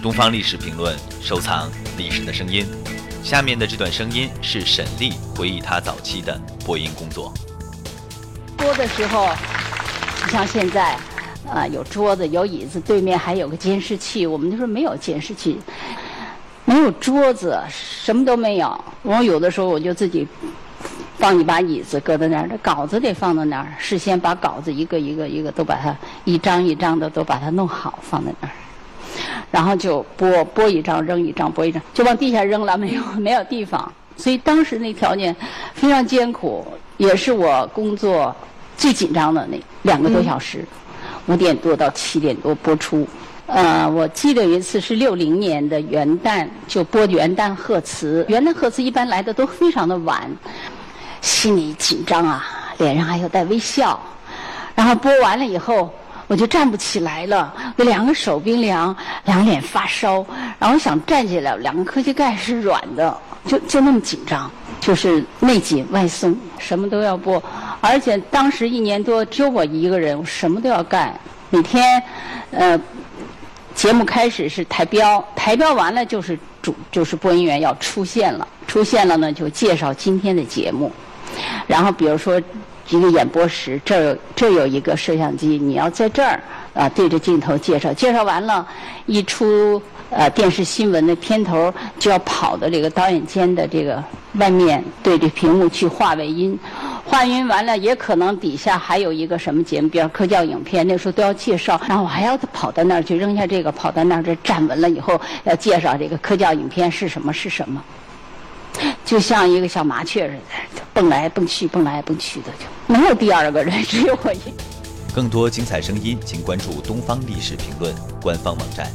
东方历史评论，收藏历史的声音。下面的这段声音是沈丽回忆她早期的播音工作。播的时候，你像现在，啊，有桌子，有椅子，对面还有个监视器。我们那时候没有监视器，没有桌子，什么都没有。我有的时候我就自己放一把椅子搁在那儿，这稿子得放到那儿，事先把稿子一个一个一个都把它一张一张的都把它弄好放在那儿。然后就拨拨一张扔一张拨一张，就往地下扔了，没有没有地方。所以当时那条件非常艰苦，也是我工作最紧张的那两个多小时，五点多到七点多播出。呃，我记得有一次是六零年的元旦，就播元旦贺词。元旦贺词一般来的都非常的晚，心里紧张啊，脸上还有带微笑。然后播完了以后。我就站不起来了，两个手冰凉，两脸发烧，然后想站起来，两个科膝盖是软的，就就那么紧张，就是内紧外松，什么都要播，而且当时一年多只有我一个人，我什么都要干，每天，呃，节目开始是台标，台标完了就是主就是播音员要出现了，出现了呢就介绍今天的节目，然后比如说。一个演播室，这儿有这儿有一个摄像机，你要在这儿啊对着镜头介绍，介绍完了，一出呃电视新闻的片头就要跑到这个导演间的这个外面，对着屏幕去画外音，画音完了也可能底下还有一个什么节目，比如科教影片，那时候都要介绍，然后我还要跑到那儿去扔下这个，跑到那儿这站稳了以后要介绍这个科教影片是什么是什么。就像一个小麻雀似的，蹦来蹦去，蹦来蹦去的，就没有第二个人，只有我一。更多精彩声音，请关注《东方历史评论》官方网站。